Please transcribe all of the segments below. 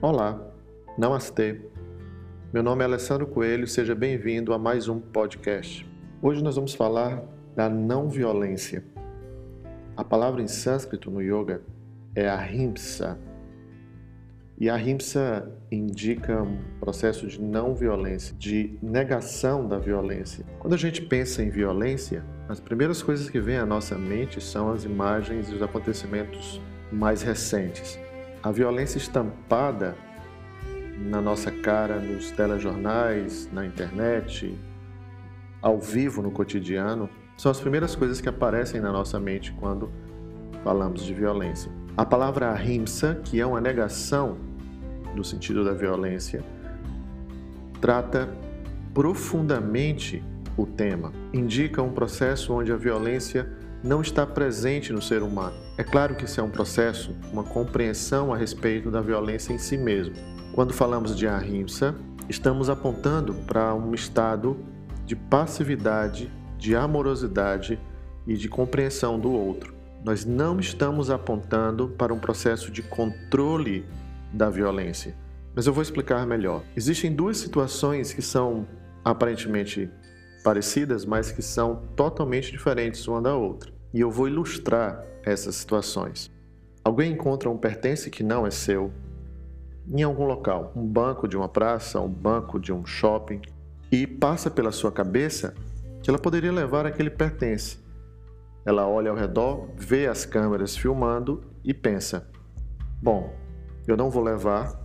Olá, Namastê. Meu nome é Alessandro Coelho, seja bem-vindo a mais um podcast. Hoje nós vamos falar da não violência. A palavra em sânscrito no yoga é ahimsa. E a ahimsa indica um processo de não violência, de negação da violência. Quando a gente pensa em violência, as primeiras coisas que vêm à nossa mente são as imagens e os acontecimentos mais recentes a violência estampada na nossa cara, nos telejornais, na internet, ao vivo no cotidiano, são as primeiras coisas que aparecem na nossa mente quando falamos de violência. A palavra ahimsa, que é uma negação do sentido da violência, trata profundamente o tema. Indica um processo onde a violência não está presente no ser humano. É claro que isso é um processo, uma compreensão a respeito da violência em si mesmo. Quando falamos de ahimsa, estamos apontando para um estado de passividade, de amorosidade e de compreensão do outro. Nós não estamos apontando para um processo de controle da violência. Mas eu vou explicar melhor. Existem duas situações que são aparentemente parecidas, mas que são totalmente diferentes uma da outra. E eu vou ilustrar essas situações. Alguém encontra um pertence que não é seu em algum local, um banco de uma praça, um banco de um shopping, e passa pela sua cabeça que ela poderia levar aquele pertence. Ela olha ao redor, vê as câmeras filmando e pensa: bom, eu não vou levar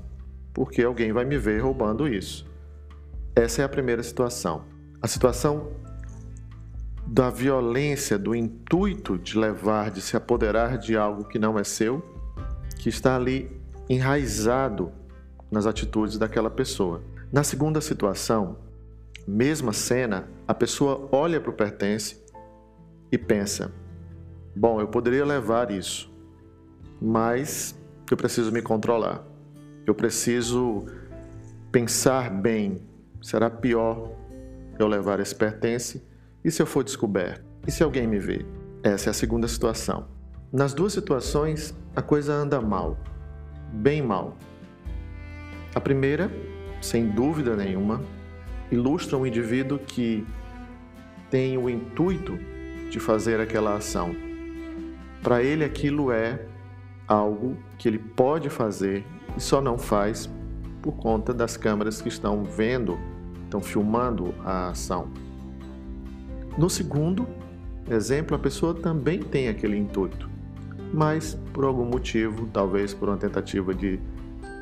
porque alguém vai me ver roubando isso. Essa é a primeira situação. A situação da violência, do intuito de levar, de se apoderar de algo que não é seu, que está ali enraizado nas atitudes daquela pessoa. Na segunda situação, mesma cena, a pessoa olha para o pertence e pensa: bom, eu poderia levar isso, mas eu preciso me controlar. Eu preciso pensar bem. Será pior eu levar esse pertence? E se eu for descoberto? E se alguém me vê? Essa é a segunda situação. Nas duas situações, a coisa anda mal, bem mal. A primeira, sem dúvida nenhuma, ilustra um indivíduo que tem o intuito de fazer aquela ação. Para ele, aquilo é algo que ele pode fazer e só não faz por conta das câmeras que estão vendo estão filmando a ação. No segundo exemplo, a pessoa também tem aquele intuito, mas por algum motivo, talvez por uma tentativa de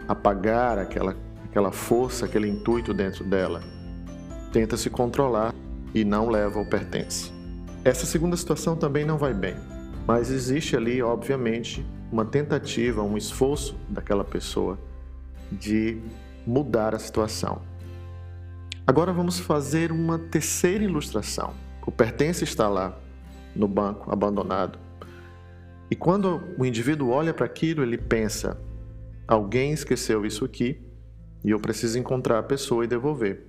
apagar aquela, aquela força, aquele intuito dentro dela, tenta se controlar e não leva o pertence. Essa segunda situação também não vai bem, mas existe ali, obviamente, uma tentativa, um esforço daquela pessoa de mudar a situação. Agora vamos fazer uma terceira ilustração. O pertence está lá no banco, abandonado. E quando o indivíduo olha para aquilo, ele pensa: alguém esqueceu isso aqui e eu preciso encontrar a pessoa e devolver.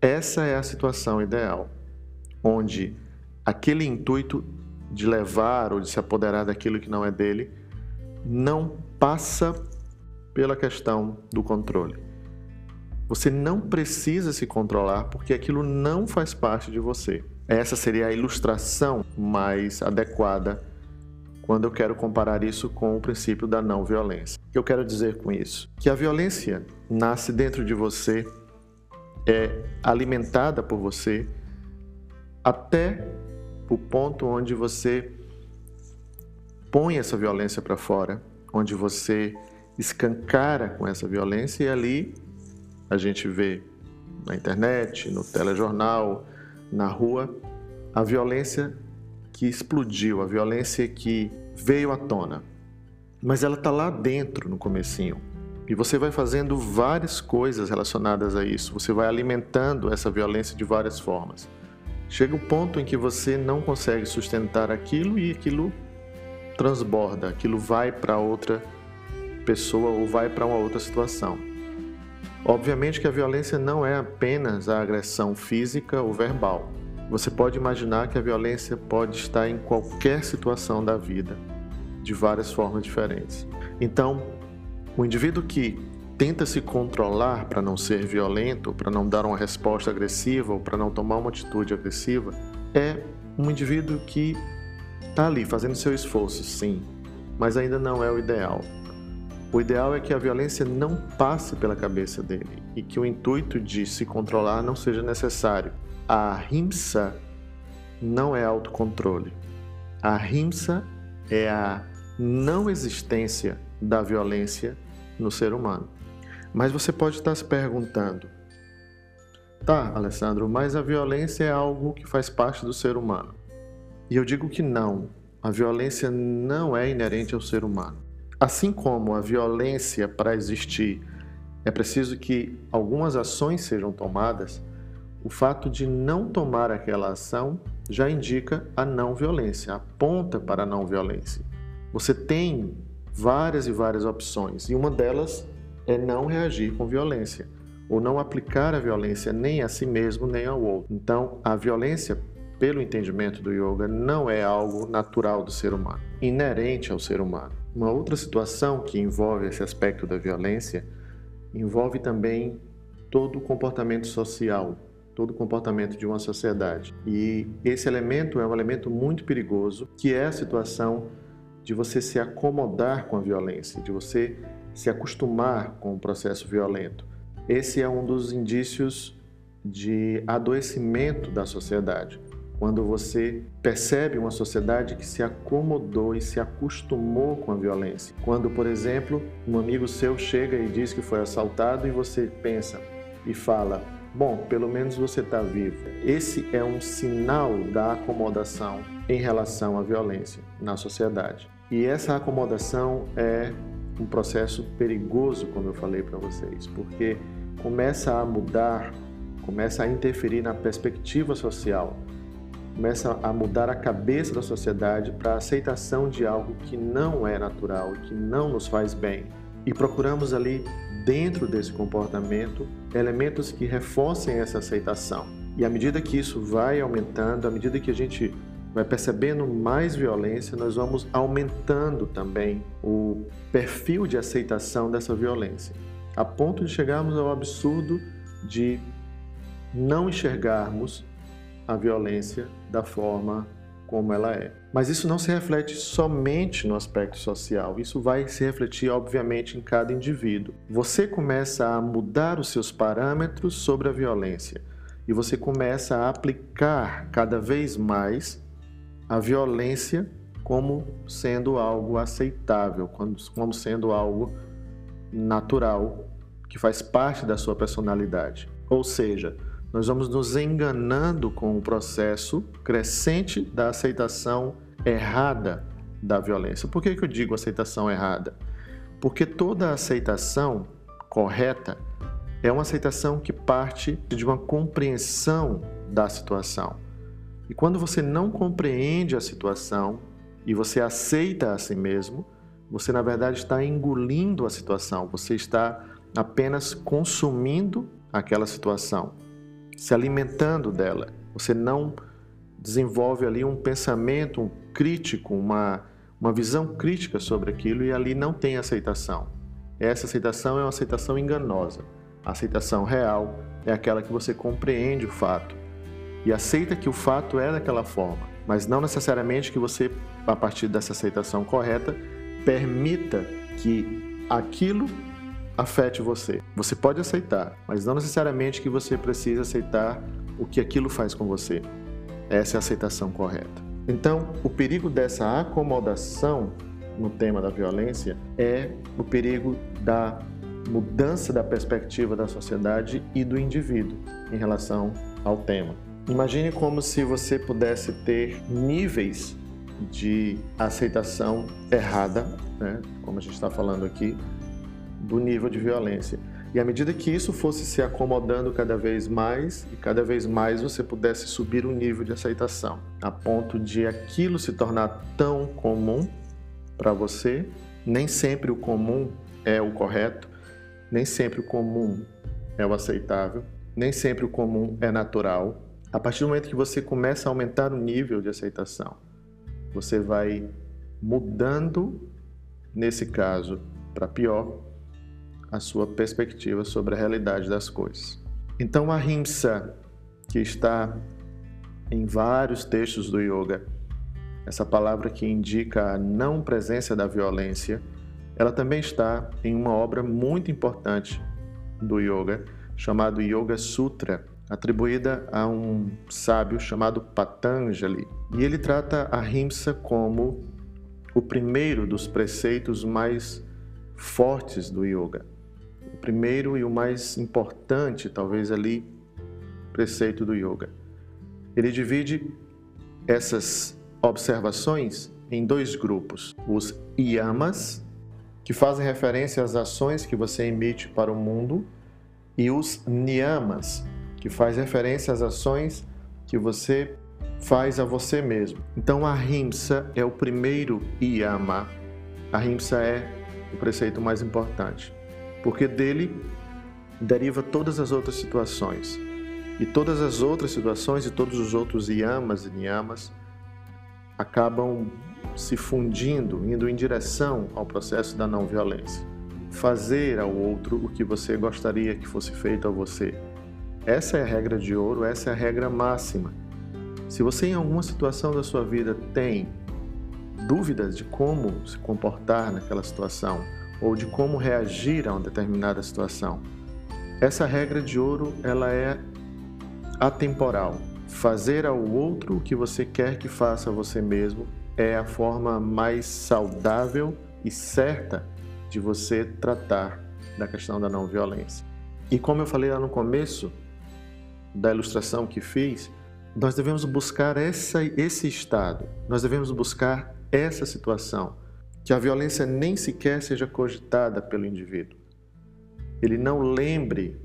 Essa é a situação ideal, onde aquele intuito de levar ou de se apoderar daquilo que não é dele não passa pela questão do controle. Você não precisa se controlar porque aquilo não faz parte de você. Essa seria a ilustração mais adequada quando eu quero comparar isso com o princípio da não violência. O que eu quero dizer com isso? Que a violência nasce dentro de você, é alimentada por você até o ponto onde você põe essa violência para fora, onde você escancara com essa violência e ali a gente vê na internet, no telejornal, na rua, a violência que explodiu, a violência que veio à tona. Mas ela está lá dentro no comecinho. E você vai fazendo várias coisas relacionadas a isso. Você vai alimentando essa violência de várias formas. Chega o um ponto em que você não consegue sustentar aquilo e aquilo transborda, aquilo vai para outra pessoa ou vai para uma outra situação. Obviamente que a violência não é apenas a agressão física ou verbal. Você pode imaginar que a violência pode estar em qualquer situação da vida, de várias formas diferentes. Então, O indivíduo que tenta se controlar para não ser violento, para não dar uma resposta agressiva ou para não tomar uma atitude agressiva, é um indivíduo que está ali fazendo seu esforço, sim, mas ainda não é o ideal. O ideal é que a violência não passe pela cabeça dele e que o intuito de se controlar não seja necessário. A rimsa não é autocontrole. A rimsa é a não existência da violência no ser humano. Mas você pode estar se perguntando: tá, Alessandro, mas a violência é algo que faz parte do ser humano. E eu digo que não. A violência não é inerente ao ser humano. Assim como a violência para existir é preciso que algumas ações sejam tomadas, o fato de não tomar aquela ação já indica a não violência, aponta para a não violência. Você tem várias e várias opções e uma delas é não reagir com violência ou não aplicar a violência nem a si mesmo nem ao outro. Então, a violência, pelo entendimento do yoga, não é algo natural do ser humano, inerente ao ser humano. Uma outra situação que envolve esse aspecto da violência envolve também todo o comportamento social, todo o comportamento de uma sociedade. E esse elemento é um elemento muito perigoso, que é a situação de você se acomodar com a violência, de você se acostumar com o processo violento. Esse é um dos indícios de adoecimento da sociedade. Quando você percebe uma sociedade que se acomodou e se acostumou com a violência. Quando, por exemplo, um amigo seu chega e diz que foi assaltado e você pensa e fala: Bom, pelo menos você está vivo. Esse é um sinal da acomodação em relação à violência na sociedade. E essa acomodação é um processo perigoso, como eu falei para vocês, porque começa a mudar, começa a interferir na perspectiva social, começa a mudar a cabeça da sociedade para a aceitação de algo que não é natural, que não nos faz bem. E procuramos ali dentro desse comportamento elementos que reforcem essa aceitação. E à medida que isso vai aumentando, à medida que a gente vai percebendo mais violência, nós vamos aumentando também o perfil de aceitação dessa violência, a ponto de chegarmos ao absurdo de não enxergarmos a violência da forma como ela é. Mas isso não se reflete somente no aspecto social, isso vai se refletir, obviamente, em cada indivíduo. Você começa a mudar os seus parâmetros sobre a violência e você começa a aplicar cada vez mais a violência como sendo algo aceitável, como sendo algo natural, que faz parte da sua personalidade. Ou seja, nós vamos nos enganando com o processo crescente da aceitação errada da violência. Por que, que eu digo aceitação errada? Porque toda aceitação correta é uma aceitação que parte de uma compreensão da situação. E quando você não compreende a situação e você aceita a si mesmo, você na verdade está engolindo a situação, você está apenas consumindo aquela situação se alimentando dela. Você não desenvolve ali um pensamento um crítico, uma, uma visão crítica sobre aquilo e ali não tem aceitação. Essa aceitação é uma aceitação enganosa. A aceitação real é aquela que você compreende o fato e aceita que o fato é daquela forma, mas não necessariamente que você, a partir dessa aceitação correta, permita que aquilo afete você. Você pode aceitar, mas não necessariamente que você precisa aceitar o que aquilo faz com você. Essa é a aceitação correta. Então, o perigo dessa acomodação no tema da violência é o perigo da mudança da perspectiva da sociedade e do indivíduo em relação ao tema. Imagine como se você pudesse ter níveis de aceitação errada, né? como a gente está falando aqui, do nível de violência. E à medida que isso fosse se acomodando cada vez mais, e cada vez mais você pudesse subir o nível de aceitação, a ponto de aquilo se tornar tão comum para você, nem sempre o comum é o correto, nem sempre o comum é o aceitável, nem sempre o comum é natural. A partir do momento que você começa a aumentar o nível de aceitação, você vai mudando, nesse caso, para pior, a sua perspectiva sobre a realidade das coisas. Então, a Himsa, que está em vários textos do yoga, essa palavra que indica a não presença da violência, ela também está em uma obra muito importante do yoga, chamado Yoga Sutra, atribuída a um sábio chamado Patanjali. E ele trata a Himsa como o primeiro dos preceitos mais fortes do yoga. O primeiro e o mais importante, talvez ali, preceito do yoga. Ele divide essas observações em dois grupos: os yamas, que fazem referência às ações que você emite para o mundo, e os niyamas, que faz referência às ações que você faz a você mesmo. Então a rimsa é o primeiro yama. A rimsa é o preceito mais importante, porque dele deriva todas as outras situações. E todas as outras situações e todos os outros yamas e niyamas acabam se fundindo, indo em direção ao processo da não violência. Fazer ao outro o que você gostaria que fosse feito a você. Essa é a regra de ouro, essa é a regra máxima. Se você em alguma situação da sua vida tem dúvidas de como se comportar naquela situação ou de como reagir a uma determinada situação, essa regra de ouro ela é atemporal. Fazer ao outro o que você quer que faça a você mesmo é a forma mais saudável e certa de você tratar da questão da não violência. E como eu falei lá no começo da ilustração que fiz, nós devemos buscar essa, esse estado, nós devemos buscar essa situação, que a violência nem sequer seja cogitada pelo indivíduo. Ele não lembre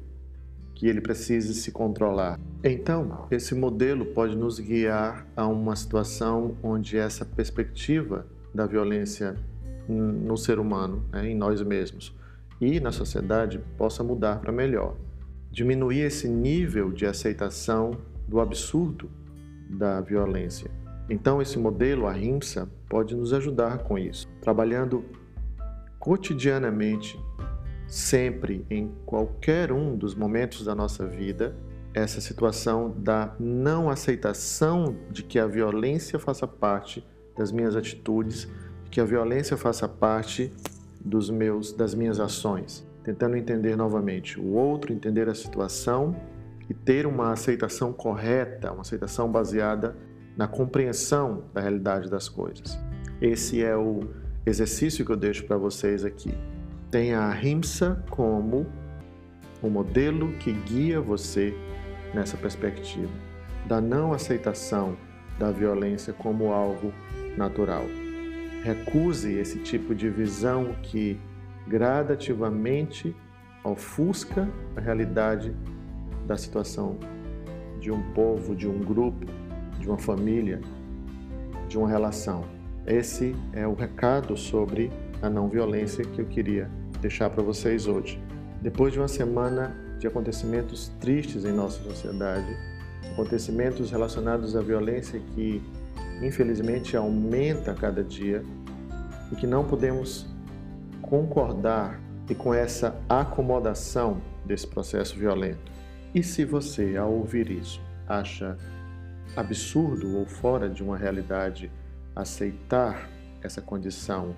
que ele precise se controlar. Então, esse modelo pode nos guiar a uma situação onde essa perspectiva da violência no ser humano, né, em nós mesmos e na sociedade, possa mudar para melhor. Diminuir esse nível de aceitação do absurdo da violência. Então, esse modelo, a RIMSA, pode nos ajudar com isso, trabalhando cotidianamente, sempre, em qualquer um dos momentos da nossa vida, essa situação da não aceitação de que a violência faça parte das minhas atitudes, que a violência faça parte dos meus das minhas ações, tentando entender novamente o outro, entender a situação e ter uma aceitação correta, uma aceitação baseada na compreensão da realidade das coisas. Esse é o exercício que eu deixo para vocês aqui. Tenha a rimsa como o modelo que guia você nessa perspectiva da não aceitação da violência como algo natural. Recuse esse tipo de visão que gradativamente ofusca a realidade da situação de um povo, de um grupo, de uma família, de uma relação. Esse é o recado sobre a não violência que eu queria deixar para vocês hoje. Depois de uma semana de acontecimentos tristes em nossa sociedade, acontecimentos relacionados à violência que infelizmente aumenta a cada dia e que não podemos concordar e com essa acomodação desse processo violento. E se você, ao ouvir isso, acha absurdo ou fora de uma realidade aceitar essa condição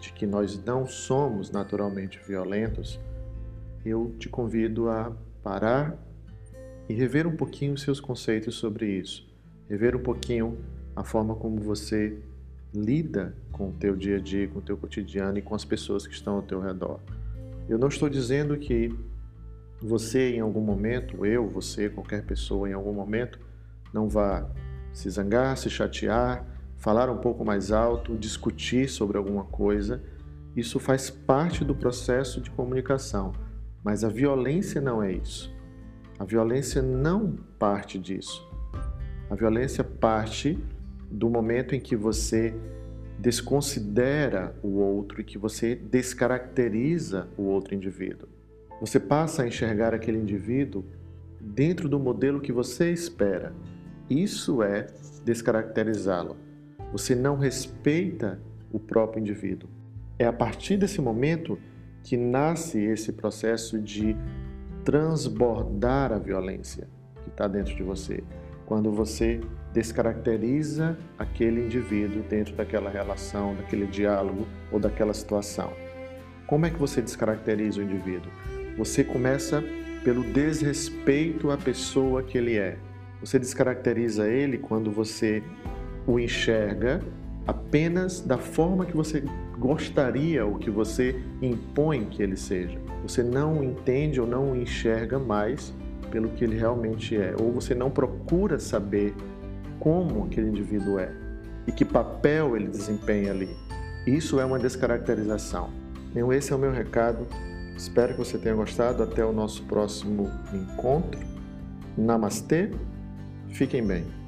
de que nós não somos naturalmente violentos, eu te convido a parar e rever um pouquinho os seus conceitos sobre isso, rever um pouquinho a forma como você lida com o teu dia a dia, com o teu cotidiano e com as pessoas que estão ao teu redor. Eu não estou dizendo que você em algum momento, eu, você, qualquer pessoa em algum momento, não vá se zangar, se chatear, falar um pouco mais alto, discutir sobre alguma coisa. Isso faz parte do processo de comunicação, mas a violência não é isso. A violência não parte disso. A violência parte do momento em que você desconsidera o outro e que você descaracteriza o outro indivíduo. Você passa a enxergar aquele indivíduo dentro do modelo que você espera. Isso é descaracterizá-lo. Você não respeita o próprio indivíduo. É a partir desse momento que nasce esse processo de transbordar a violência que está dentro de você. Quando você descaracteriza aquele indivíduo dentro daquela relação, daquele diálogo ou daquela situação. Como é que você descaracteriza o indivíduo? Você começa pelo desrespeito à pessoa que ele é. Você descaracteriza ele quando você o enxerga apenas da forma que você gostaria ou que você impõe que ele seja. Você não entende ou não enxerga mais pelo que ele realmente é, ou você não procura saber como aquele indivíduo é e que papel ele desempenha ali. Isso é uma descaracterização. Então, esse é o meu recado. Espero que você tenha gostado. Até o nosso próximo encontro. Namastê. Fiquem bem.